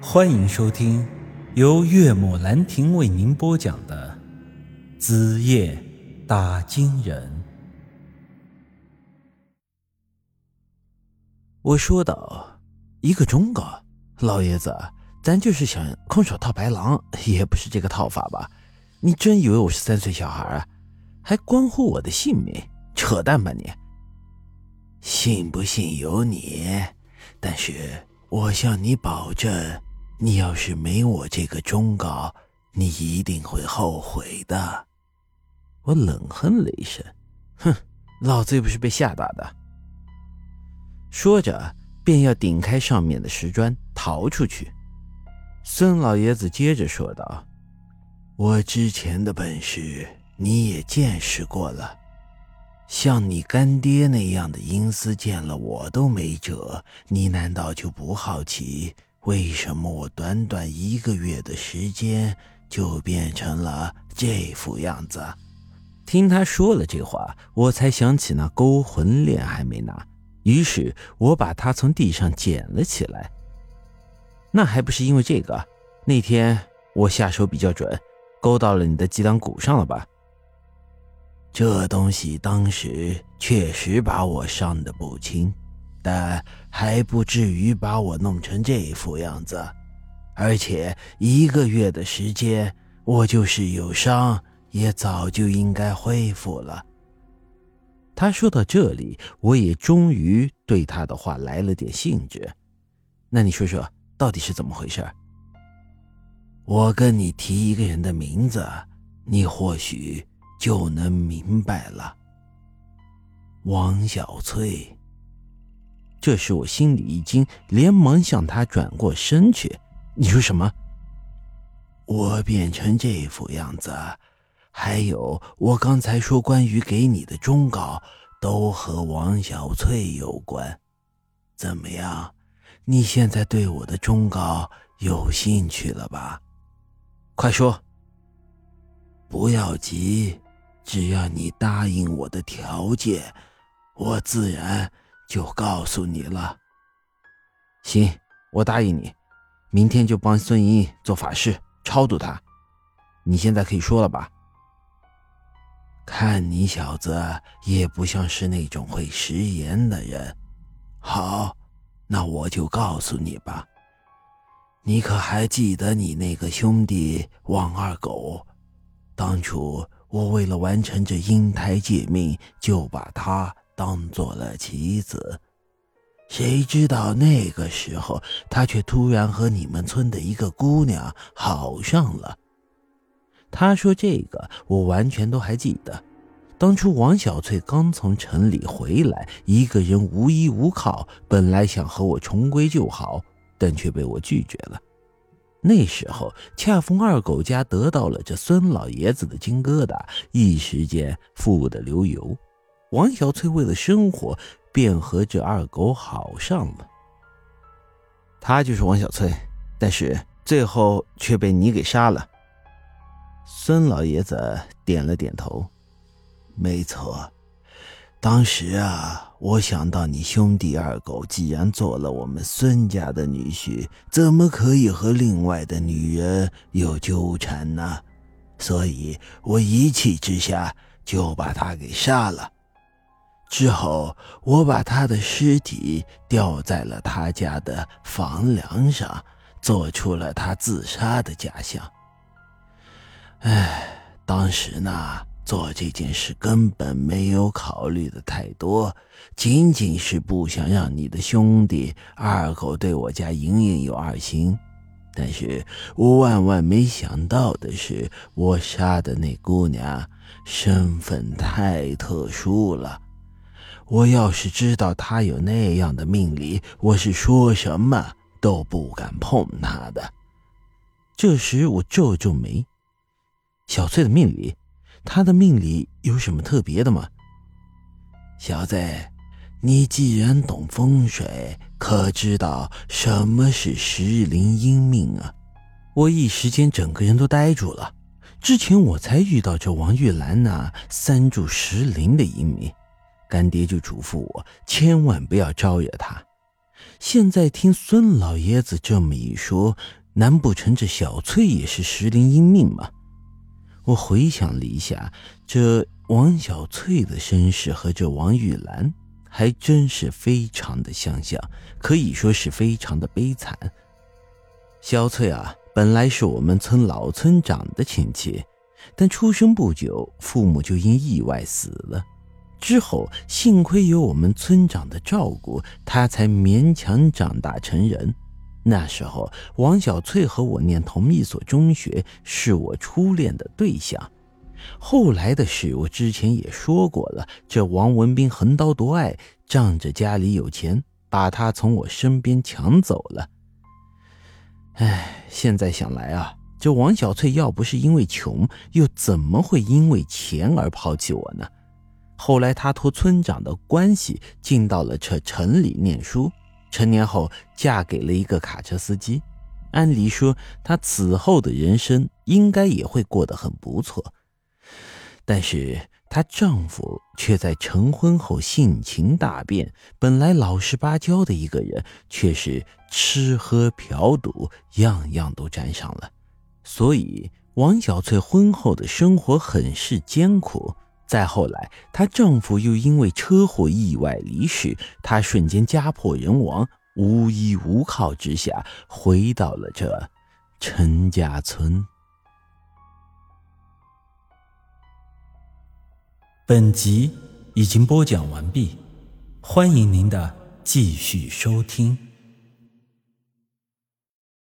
欢迎收听由岳母兰亭为您播讲的《子夜打金人》。我说道：“一个忠告，老爷子，咱就是想空手套白狼，也不是这个套法吧？你真以为我是三岁小孩啊？还关乎我的性命？扯淡吧你！信不信由你，但是我向你保证。”你要是没我这个忠告，你一定会后悔的。我冷哼了一声，哼，老子又不是被吓大的。说着，便要顶开上面的石砖逃出去。孙老爷子接着说道：“我之前的本事你也见识过了，像你干爹那样的阴司，见了我都没辙，你难道就不好奇？”为什么我短短一个月的时间就变成了这副样子？听他说了这话，我才想起那勾魂链还没拿，于是我把它从地上捡了起来。那还不是因为这个？那天我下手比较准，勾到了你的脊梁骨上了吧？这东西当时确实把我伤得不轻。但还不至于把我弄成这副样子，而且一个月的时间，我就是有伤，也早就应该恢复了。他说到这里，我也终于对他的话来了点兴致。那你说说，到底是怎么回事？我跟你提一个人的名字，你或许就能明白了。王小翠。这时我心里一惊，连忙向他转过身去。你说什么？我变成这副样子，还有我刚才说关于给你的忠告，都和王小翠有关。怎么样？你现在对我的忠告有兴趣了吧？快说！不要急，只要你答应我的条件，我自然。就告诉你了。行，我答应你，明天就帮孙莹莹做法事超度她。你现在可以说了吧？看你小子也不像是那种会食言的人。好，那我就告诉你吧。你可还记得你那个兄弟王二狗？当初我为了完成这阴胎借命，就把他。当做了棋子，谁知道那个时候他却突然和你们村的一个姑娘好上了。他说这个我完全都还记得。当初王小翠刚从城里回来，一个人无依无靠，本来想和我重归旧好，但却被我拒绝了。那时候恰逢二狗家得到了这孙老爷子的金疙瘩，一时间富得流油。王小翠为了生活，便和这二狗好上了。他就是王小翠，但是最后却被你给杀了。孙老爷子点了点头，没错。当时啊，我想到你兄弟二狗既然做了我们孙家的女婿，怎么可以和另外的女人有纠缠呢？所以我一气之下就把他给杀了。之后，我把他的尸体吊在了他家的房梁上，做出了他自杀的假象。唉，当时呢，做这件事根本没有考虑的太多，仅仅是不想让你的兄弟二狗对我家莹莹有二心。但是我万万没想到的是，我杀的那姑娘身份太特殊了。我要是知道他有那样的命理，我是说什么都不敢碰他的。这时我皱皱眉：“小翠的命理，她的命理有什么特别的吗？”小子，你既然懂风水，可知道什么是时灵阴命啊？我一时间整个人都呆住了。之前我才遇到这王玉兰那三柱石林的阴命。干爹就嘱咐我千万不要招惹他。现在听孙老爷子这么一说，难不成这小翠也是时灵英命吗？我回想了一下，这王小翠的身世和这王玉兰还真是非常的相像，可以说是非常的悲惨。小翠啊，本来是我们村老村长的亲戚，但出生不久，父母就因意外死了。之后幸亏有我们村长的照顾，他才勉强长大成人。那时候，王小翠和我念同一所中学，是我初恋的对象。后来的事，我之前也说过了。这王文斌横刀夺爱，仗着家里有钱，把她从我身边抢走了。唉，现在想来啊，这王小翠要不是因为穷，又怎么会因为钱而抛弃我呢？后来，她托村长的关系，进到了这城里念书。成年后嫁给了一个卡车司机，按理说她此后的人生应该也会过得很不错，但是她丈夫却在成婚后性情大变，本来老实巴交的一个人，却是吃喝嫖赌样样都沾上了，所以王小翠婚后的生活很是艰苦。再后来，她丈夫又因为车祸意外离世，她瞬间家破人亡，无依无靠之下，回到了这陈家村。本集已经播讲完毕，欢迎您的继续收听。